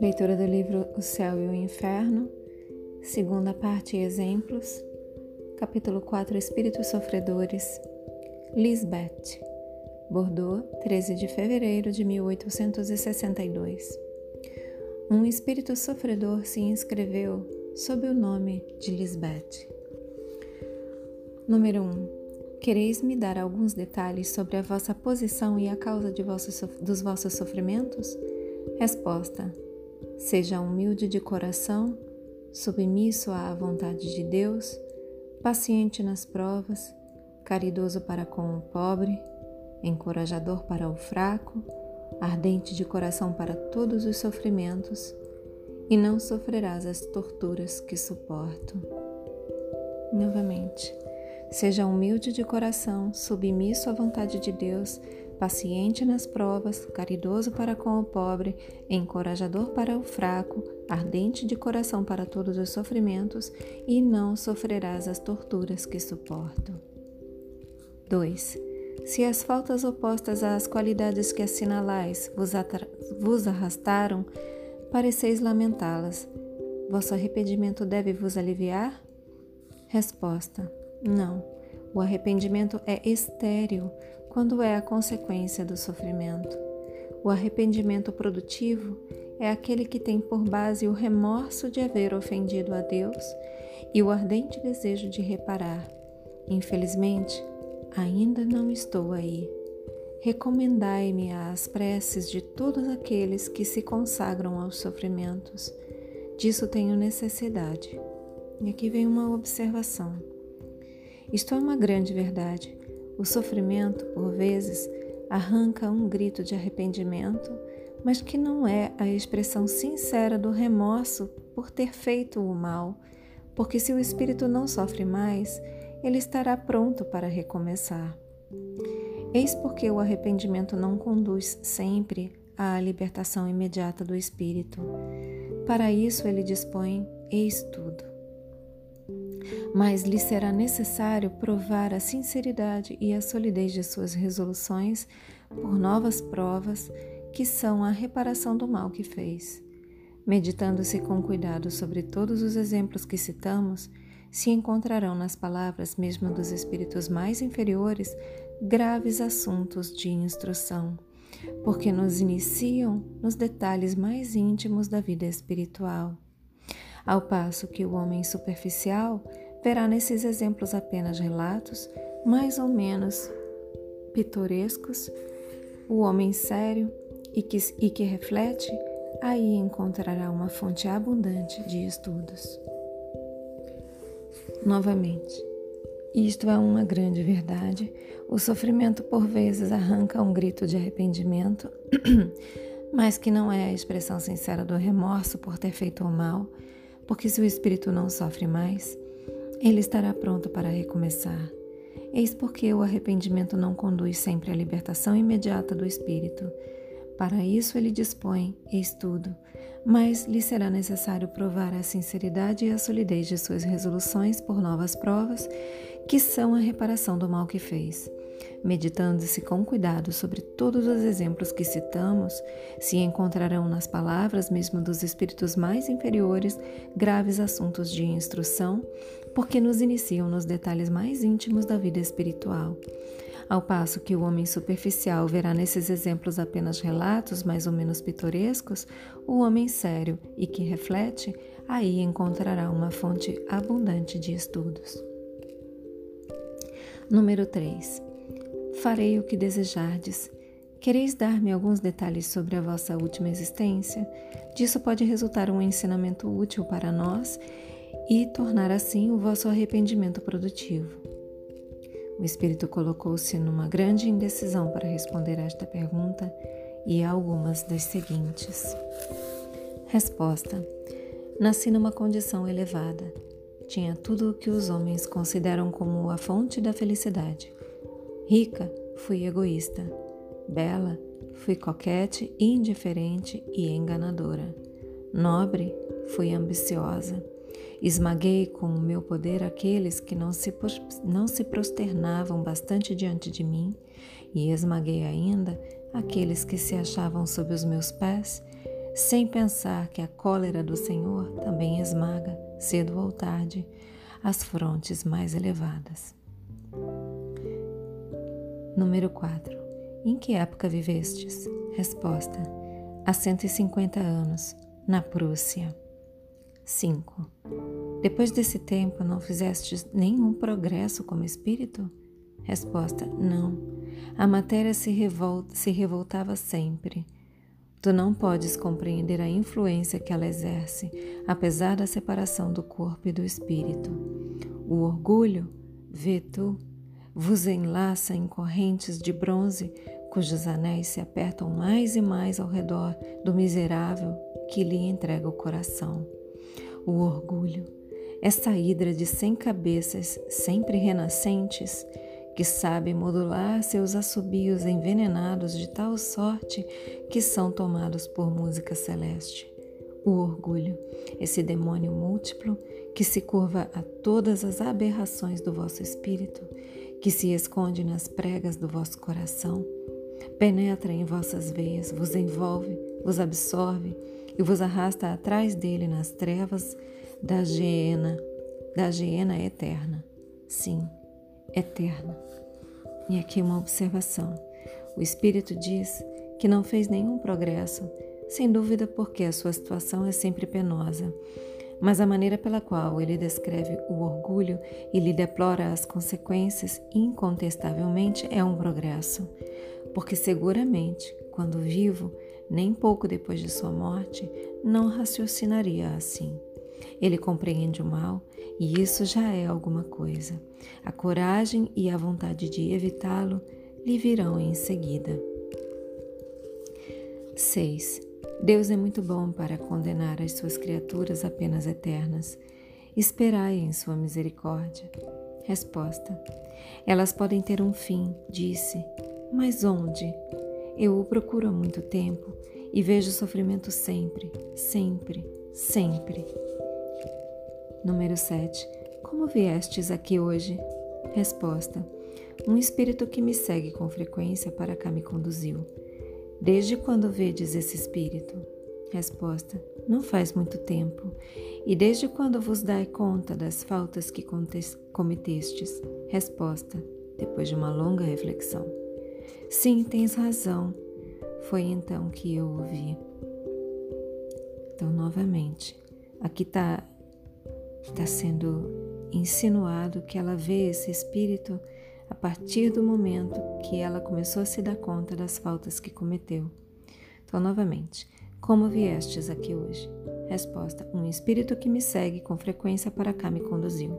Leitura do livro O Céu e o Inferno, segunda parte Exemplos, capítulo 4 Espíritos Sofredores, Lisbeth, Bordeaux, 13 de fevereiro de 1862. Um espírito sofredor se inscreveu sob o nome de Lisbeth. Número 1. Quereis me dar alguns detalhes sobre a vossa posição e a causa vossos, dos vossos sofrimentos? Resposta: Seja humilde de coração, submisso à vontade de Deus, paciente nas provas, caridoso para com o pobre, encorajador para o fraco, ardente de coração para todos os sofrimentos, e não sofrerás as torturas que suporto. Novamente, seja humilde de coração, submisso à vontade de Deus, paciente nas provas, caridoso para com o pobre, encorajador para o fraco, ardente de coração para todos os sofrimentos, e não sofrerás as torturas que suporto. 2. Se as faltas opostas às qualidades que assinalais vos, vos arrastaram, pareceis lamentá-las, vosso arrependimento deve vos aliviar? Resposta: Não. O arrependimento é estéril quando é a consequência do sofrimento. O arrependimento produtivo é aquele que tem por base o remorso de haver ofendido a Deus e o ardente desejo de reparar. Infelizmente, ainda não estou aí. Recomendai-me às preces de todos aqueles que se consagram aos sofrimentos. Disso tenho necessidade. E aqui vem uma observação. Isto é uma grande verdade. O sofrimento, por vezes, arranca um grito de arrependimento, mas que não é a expressão sincera do remorso por ter feito o mal, porque se o espírito não sofre mais, ele estará pronto para recomeçar. Eis porque o arrependimento não conduz sempre à libertação imediata do espírito. Para isso, ele dispõe eis tudo. Mas lhe será necessário provar a sinceridade e a solidez de suas resoluções por novas provas que são a reparação do mal que fez. Meditando-se com cuidado sobre todos os exemplos que citamos, se encontrarão nas palavras mesmo dos espíritos mais inferiores graves assuntos de instrução, porque nos iniciam nos detalhes mais íntimos da vida espiritual. Ao passo que o homem superficial verá nesses exemplos apenas relatos, mais ou menos pitorescos, o homem sério e que, e que reflete, aí encontrará uma fonte abundante de estudos. Novamente, isto é uma grande verdade. O sofrimento por vezes arranca um grito de arrependimento, mas que não é a expressão sincera do remorso por ter feito o mal, porque se o espírito não sofre mais, ele estará pronto para recomeçar. Eis porque o arrependimento não conduz sempre à libertação imediata do espírito. Para isso ele dispõe, eis tudo, mas lhe será necessário provar a sinceridade e a solidez de suas resoluções por novas provas, que são a reparação do mal que fez. Meditando-se com cuidado sobre todos os exemplos que citamos, se encontrarão nas palavras, mesmo dos espíritos mais inferiores, graves assuntos de instrução, porque nos iniciam nos detalhes mais íntimos da vida espiritual. Ao passo que o homem superficial verá nesses exemplos apenas relatos mais ou menos pitorescos, o homem sério e que reflete aí encontrará uma fonte abundante de estudos. Número 3. Farei o que desejardes. Quereis dar-me alguns detalhes sobre a vossa última existência? Disso pode resultar um ensinamento útil para nós e tornar assim o vosso arrependimento produtivo. O espírito colocou-se numa grande indecisão para responder a esta pergunta e a algumas das seguintes. Resposta: Nasci numa condição elevada. Tinha tudo o que os homens consideram como a fonte da felicidade. Rica, fui egoísta. Bela, fui coquete, indiferente e enganadora. Nobre, fui ambiciosa. Esmaguei com o meu poder aqueles que não se, não se prosternavam bastante diante de mim, e esmaguei ainda aqueles que se achavam sob os meus pés, sem pensar que a cólera do Senhor também esmaga, cedo ou tarde, as frontes mais elevadas. Número 4. Em que época vivestes? Resposta: Há 150 anos, na Prússia. 5. Depois desse tempo, não fizestes nenhum progresso como espírito? Resposta: Não. A matéria se, revolta, se revoltava sempre. Tu não podes compreender a influência que ela exerce, apesar da separação do corpo e do espírito. O orgulho, vê tu, vos enlaça em correntes de bronze, cujos anéis se apertam mais e mais ao redor do miserável que lhe entrega o coração. O orgulho, essa hidra de cem cabeças, sempre renascentes, que sabe modular seus assobios envenenados de tal sorte que são tomados por música celeste. O orgulho, esse demônio múltiplo que se curva a todas as aberrações do vosso espírito, que se esconde nas pregas do vosso coração, penetra em vossas veias, vos envolve, vos absorve e vos arrasta atrás dele nas trevas da geena, da geena eterna. Sim, eterna. E aqui uma observação. O Espírito diz que não fez nenhum progresso, sem dúvida porque a sua situação é sempre penosa. Mas a maneira pela qual ele descreve o orgulho e lhe deplora as consequências, incontestavelmente é um progresso. Porque seguramente, quando vivo, nem pouco depois de sua morte, não raciocinaria assim. Ele compreende o mal e isso já é alguma coisa. A coragem e a vontade de evitá-lo lhe virão em seguida. 6. Deus é muito bom para condenar as suas criaturas apenas eternas. Esperai em sua misericórdia. Resposta: Elas podem ter um fim, disse, mas onde? Eu o procuro há muito tempo e vejo sofrimento sempre, sempre, sempre. Número 7. Como viestes aqui hoje? Resposta: Um espírito que me segue com frequência para cá me conduziu. Desde quando vedes esse espírito? Resposta: Não faz muito tempo. E desde quando vos dai conta das faltas que cometestes? Resposta: Depois de uma longa reflexão. Sim, tens razão. Foi então que eu ouvi. Então, novamente, aqui está está sendo insinuado que ela vê esse espírito a partir do momento que ela começou a se dar conta das faltas que cometeu. Então, novamente, como viestes aqui hoje? Resposta: Um espírito que me segue com frequência para cá me conduziu.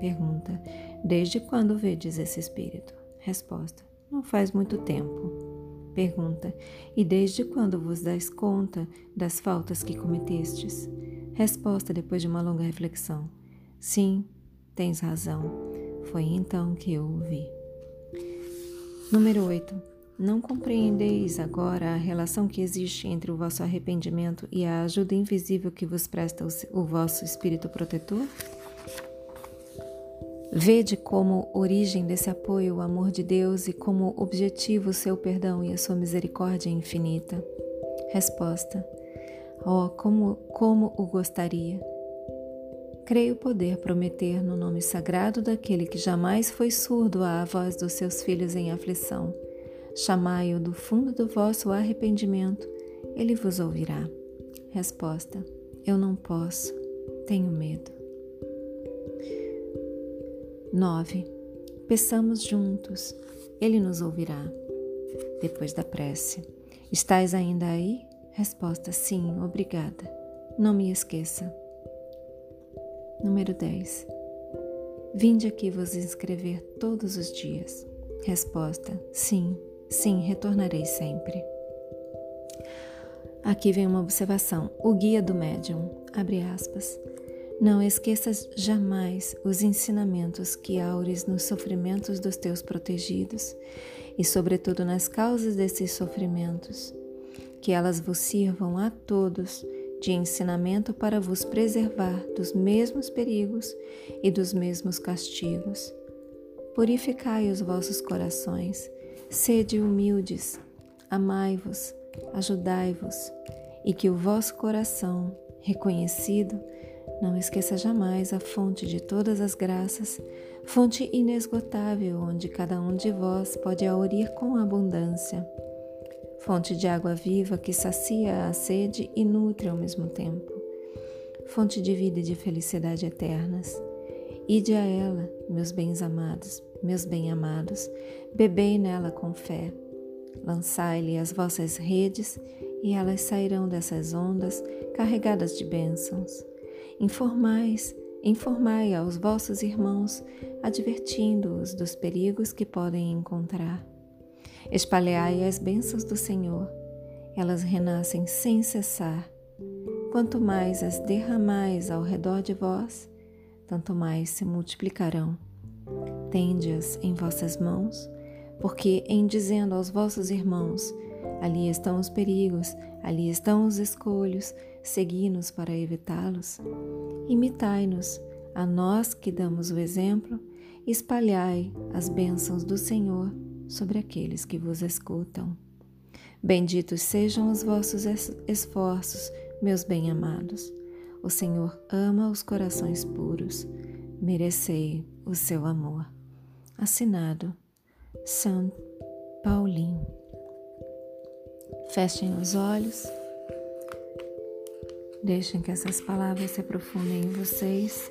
Pergunta: Desde quando vedes esse espírito? Resposta: Não faz muito tempo. Pergunta: E desde quando vos dais conta das faltas que cometestes? Resposta depois de uma longa reflexão: Sim, tens razão. Foi então que eu ouvi. Número 8. Não compreendeis agora a relação que existe entre o vosso arrependimento e a ajuda invisível que vos presta o vosso Espírito protetor? Vede como origem desse apoio o amor de Deus e como objetivo o seu perdão e a sua misericórdia infinita. Resposta: Oh, como, como o gostaria! Creio poder prometer no nome sagrado daquele que jamais foi surdo à voz dos seus filhos em aflição. Chamai-o do fundo do vosso arrependimento, ele vos ouvirá. Resposta: Eu não posso, tenho medo. 9. Peçamos juntos, ele nos ouvirá. Depois da prece: Estais ainda aí? Resposta: Sim, obrigada. Não me esqueça. Número 10. Vinde aqui vos inscrever todos os dias. Resposta: Sim, sim, retornarei sempre. Aqui vem uma observação. O guia do médium, abre aspas. Não esqueças jamais os ensinamentos que aures nos sofrimentos dos teus protegidos e, sobretudo, nas causas desses sofrimentos que elas vos sirvam a todos de ensinamento para vos preservar dos mesmos perigos e dos mesmos castigos. Purificai os vossos corações, sede humildes, amai-vos, ajudai-vos, e que o vosso coração, reconhecido, não esqueça jamais a fonte de todas as graças, fonte inesgotável onde cada um de vós pode aurir com abundância fonte de água viva que sacia a sede e nutre ao mesmo tempo, fonte de vida e de felicidade eternas. Ide a ela, meus bens amados, meus bem-amados, bebei nela com fé. Lançai-lhe as vossas redes, e elas sairão dessas ondas carregadas de bênçãos. Informais, informai aos vossos irmãos, advertindo-os dos perigos que podem encontrar. Espalhai as bênçãos do Senhor, elas renascem sem cessar. Quanto mais as derramais ao redor de vós, tanto mais se multiplicarão. Tende-as em vossas mãos, porque em dizendo aos vossos irmãos, ali estão os perigos, ali estão os escolhos, segui-nos para evitá-los. Imitai-nos, a nós que damos o exemplo, espalhai as bênçãos do Senhor sobre aqueles que vos escutam. Benditos sejam os vossos esforços, meus bem-amados. O Senhor ama os corações puros. Merecei o seu amor. Assinado São Paulinho. Fechem os olhos. Deixem que essas palavras se aprofundem em vocês.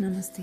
नमस्ते।